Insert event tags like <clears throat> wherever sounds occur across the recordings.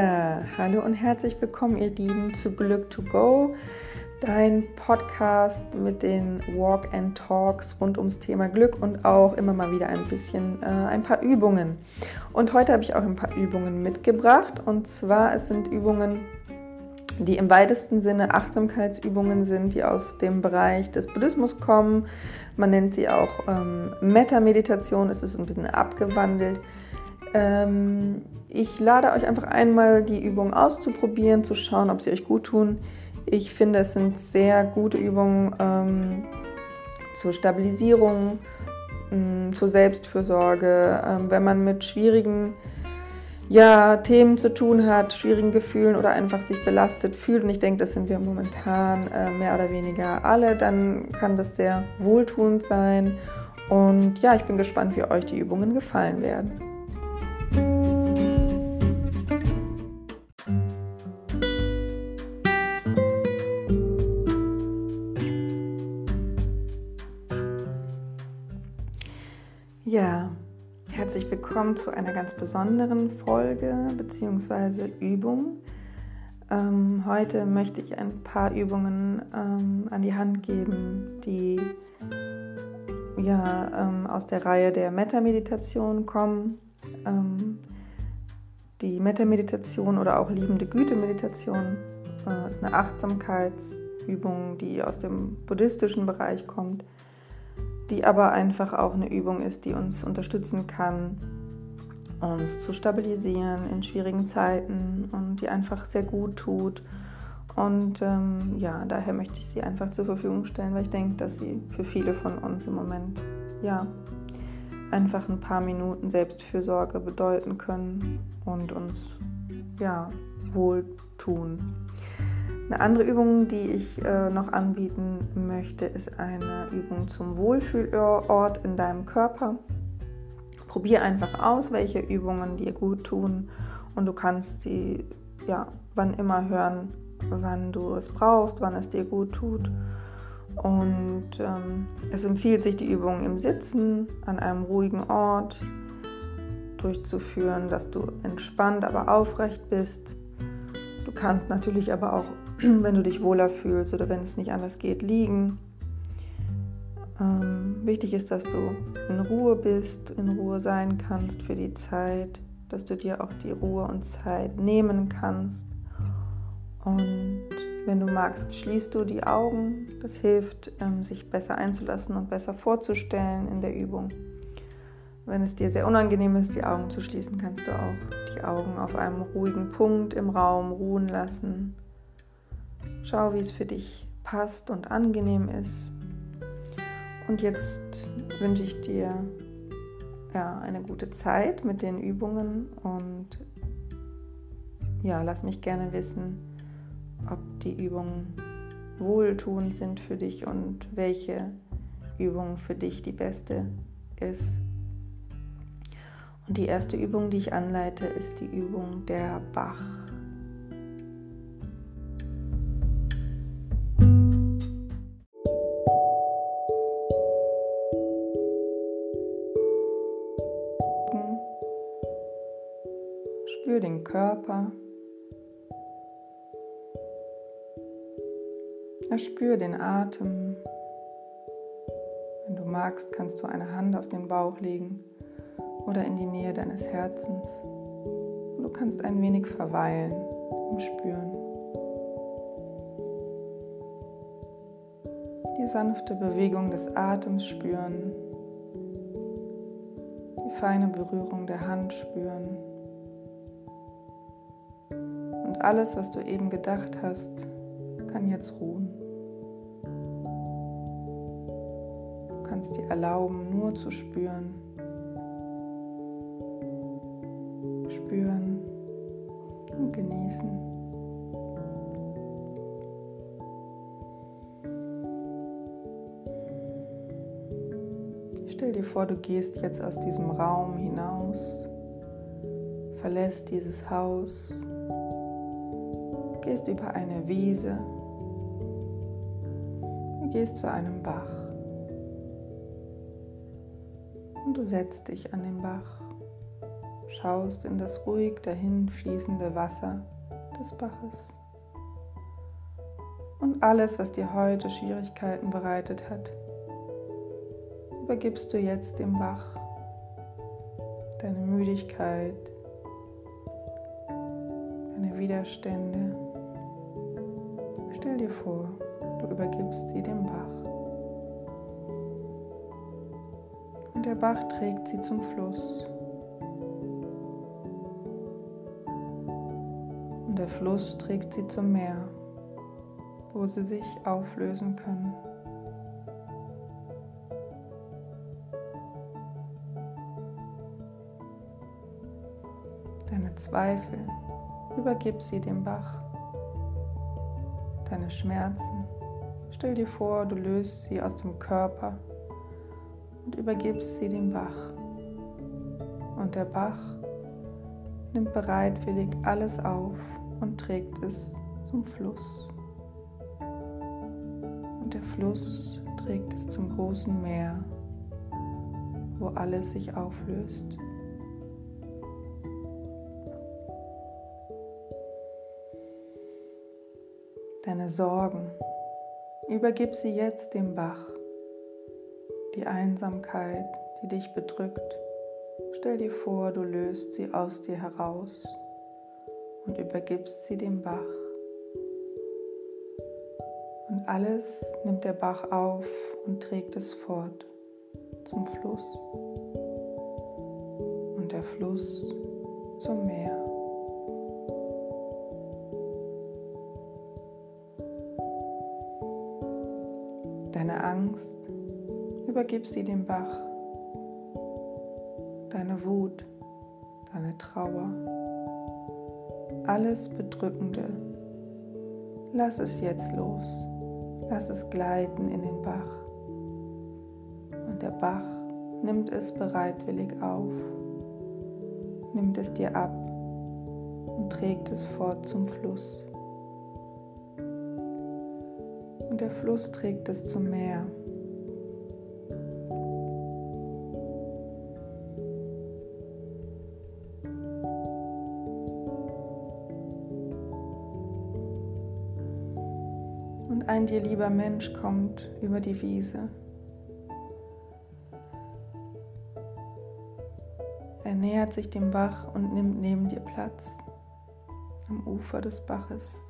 Ja, hallo und herzlich willkommen, ihr Lieben, zu Glück to Go, dein Podcast mit den Walk and Talks rund ums Thema Glück und auch immer mal wieder ein bisschen äh, ein paar Übungen. Und heute habe ich auch ein paar Übungen mitgebracht und zwar es sind Übungen, die im weitesten Sinne Achtsamkeitsübungen sind, die aus dem Bereich des Buddhismus kommen. Man nennt sie auch ähm, Metta-Meditation, es ist ein bisschen abgewandelt. Ähm, ich lade euch einfach einmal die Übungen auszuprobieren, zu schauen, ob sie euch gut tun. Ich finde, es sind sehr gute Übungen ähm, zur Stabilisierung, mh, mm, zur Selbstfürsorge, ähm, wenn man mit schwierigen ja, Themen zu tun hat, schwierigen Gefühlen oder einfach sich belastet fühlt. Und ich denke, das sind wir momentan äh, mehr oder weniger alle. Dann kann das sehr wohltuend sein. Und ja, ich bin gespannt, wie euch die Übungen gefallen werden. Ja, herzlich willkommen zu einer ganz besonderen Folge bzw. Übung. Ähm, heute möchte ich ein paar Übungen ähm, an die Hand geben, die ja ähm, aus der Reihe der Metta-Meditation kommen. Ähm, die Metta-Meditation oder auch liebende Güte-Meditation äh, ist eine Achtsamkeitsübung, die aus dem buddhistischen Bereich kommt die aber einfach auch eine Übung ist, die uns unterstützen kann, uns zu stabilisieren in schwierigen Zeiten und die einfach sehr gut tut. Und ähm, ja, daher möchte ich sie einfach zur Verfügung stellen, weil ich denke, dass sie für viele von uns im Moment ja einfach ein paar Minuten Selbstfürsorge bedeuten können und uns ja wohltun. Eine andere Übung, die ich äh, noch anbieten möchte, ist eine Übung zum Wohlfühlort in deinem Körper. Probier einfach aus, welche Übungen dir gut tun und du kannst sie ja wann immer hören, wann du es brauchst, wann es dir gut tut. Und ähm, es empfiehlt sich, die Übung im Sitzen an einem ruhigen Ort durchzuführen, dass du entspannt, aber aufrecht bist. Du kannst natürlich aber auch <clears throat> wenn du dich wohler fühlst oder wenn es nicht anders geht, liegen. Ähm, wichtig ist, dass du in Ruhe bist, in Ruhe sein kannst für die Zeit, dass du dir auch die Ruhe und Zeit nehmen kannst. Und wenn du magst, schließt du die Augen. Das hilft, ähm, sich besser einzulassen und besser vorzustellen in der Übung. Wenn es dir sehr unangenehm ist, die Augen zu schließen, kannst du auch die Augen auf einem ruhigen Punkt im Raum ruhen lassen Schau, wie es für dich passt und angenehm ist. Und jetzt wünsche ich dir ja, eine gute Zeit mit den Übungen und ja, lass mich gerne wissen, ob die Übungen wohltuend sind für dich und welche Übung für dich die beste ist. Und die erste Übung, die ich anleite, ist die Übung der Bach. Spür den Körper. Erspür den Atem. Wenn du magst, kannst du eine Hand auf den Bauch legen oder in die Nähe deines Herzens. du kannst ein wenig verweilen und spüren. Die sanfte Bewegung des Atems spüren. Die feine Berührung der Hand spüren alles, was du eben gedacht hast, kann jetzt ruhen. Du kannst dir erlauben, nur zu. Spüren genießen. Stell dir vor, du gehst jetzt aus diesem Raum hinaus, verlässt dieses Haus gehst über eine Wiese, gehst zu einem Bach und du setzt dich an den Bach. schaust in das ruhig dahin fließende Wasser des Baches. Und alles, was dir heute Schwierigkeiten bereitet hat, übergibst du jetzt dem Bach. Deine Müdigkeit, deine Widerstände. Stell dir vor, du übergibst sie dem Bach. Und der Bach trägt sie zum Fluss. Der Fluss trägt sie zum Meer, wo sie sich auflösen können. Deine Zweifel, übergib sie dem Bach. Deine Schmerzen, stell dir vor, du löst sie aus dem Körper und übergibst sie dem Bach. Und der Bach nimmt bereitwillig alles auf und trägt es zum Fluss. Und der Fluss trägt es zum großen Meer, wo alles sich auflöst. Deine Sorgen, übergib sie jetzt dem Bach. Die Einsamkeit, die dich bedrückt, stell dir vor, du löst sie aus dir heraus und übergibst sie dem Bach. Und alles nimmt der Bach auf und trägt es fort zum Fluss und der Fluss zum Meer. Deine Angst, übergib sie dem Bach. Deine Wut, deine Trauer, alles Bedrückende. Lass es jetzt los. Lass es gleiten in den Bach. Und der Bach nimmt es bereitwillig auf, nimmt es dir ab und trägt es fort zum Fluss. Und der Fluss trägt es zum Meer. Ein dir lieber Mensch kommt über die Wiese. Er nähert sich dem Bach und nimmt neben dir Platz am Ufer des Baches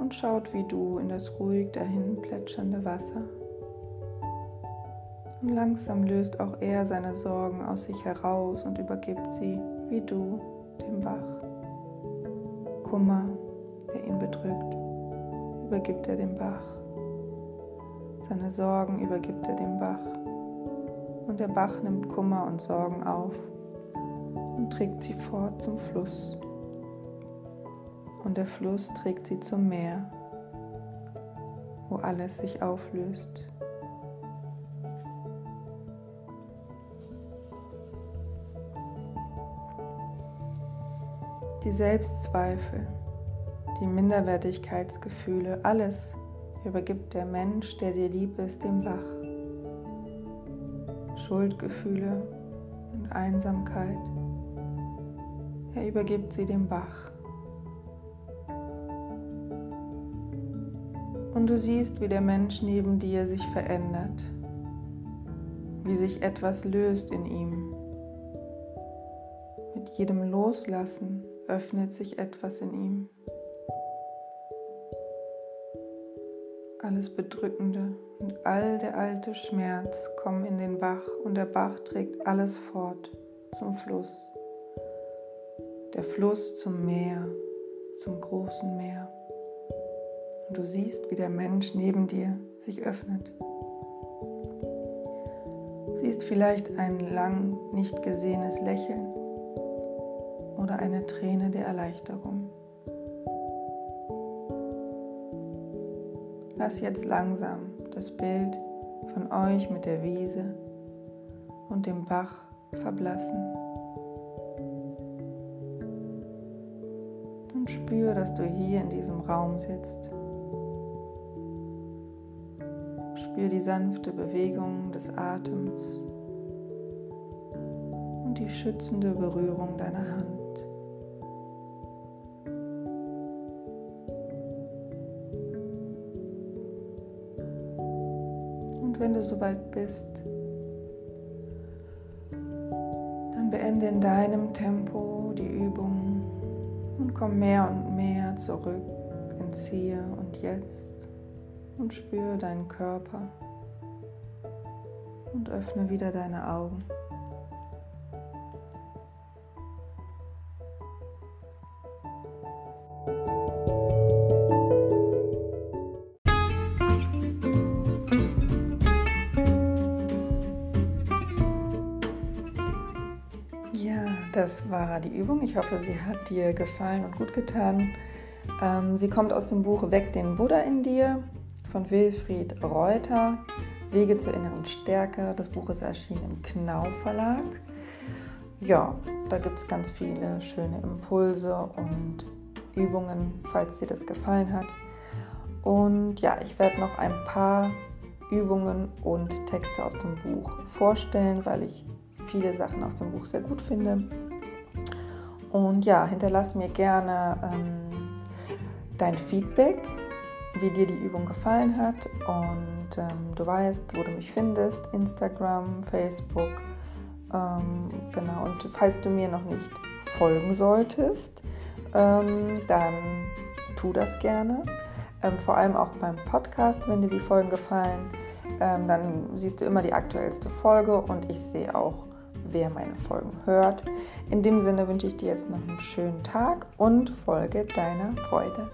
und schaut wie du in das ruhig dahin plätschernde Wasser. Und langsam löst auch er seine Sorgen aus sich heraus und übergibt sie, wie du, dem Bach. Kummer, der ihn bedrückt übergibt er dem Bach. Seine Sorgen übergibt er dem Bach. Und der Bach nimmt Kummer und Sorgen auf und trägt sie fort zum Fluss. Und der Fluss trägt sie zum Meer, wo alles sich auflöst. Die Selbstzweifel die Minderwertigkeitsgefühle, alles übergibt der Mensch, der dir lieb ist, dem Bach. Schuldgefühle und Einsamkeit, er übergibt sie dem Bach. Und du siehst, wie der Mensch neben dir sich verändert, wie sich etwas löst in ihm. Mit jedem Loslassen öffnet sich etwas in ihm. Alles Bedrückende und all der alte Schmerz kommen in den Bach und der Bach trägt alles fort zum Fluss. Der Fluss zum Meer, zum großen Meer. Und du siehst, wie der Mensch neben dir sich öffnet. Siehst vielleicht ein lang nicht gesehenes Lächeln oder eine Träne der Erleichterung. Lass jetzt langsam das Bild von euch mit der Wiese und dem Bach verblassen. Und spür, dass du hier in diesem Raum sitzt. Spür die sanfte Bewegung des Atems. Und die schützende Berührung deiner Hand. Wenn du soweit bist, dann beende in deinem Tempo die Übung und komm mehr und mehr zurück ins Hier und Jetzt und spüre deinen Körper und öffne wieder deine Augen. Das war die Übung. Ich hoffe, sie hat dir gefallen und gut getan. Ähm, sie kommt aus dem Buch Weg den Buddha in dir von Wilfried Reuter. Wege zur inneren Stärke. Das Buch ist erschienen im Knau Verlag. Ja, da gibt es ganz viele schöne Impulse und Übungen, falls dir das gefallen hat. Und ja, ich werde noch ein paar Übungen und Texte aus dem Buch vorstellen, weil ich viele Sachen aus dem Buch sehr gut finde. Und ja, hinterlass mir gerne ähm, dein Feedback wie dir die Übung gefallen hat und ähm, du weißt, wo du mich findest, Instagram, Facebook. Ähm, genau, und falls du mir noch nicht folgen solltest, ähm, dann tu das gerne. Ähm, vor allem auch beim Podcast, wenn dir die Folgen gefallen, ähm, dann siehst du immer die aktuellste Folge und ich sehe auch, wer meine Folgen hört. In dem Sinne wünsche ich dir jetzt noch einen schönen Tag und folge deiner Freude.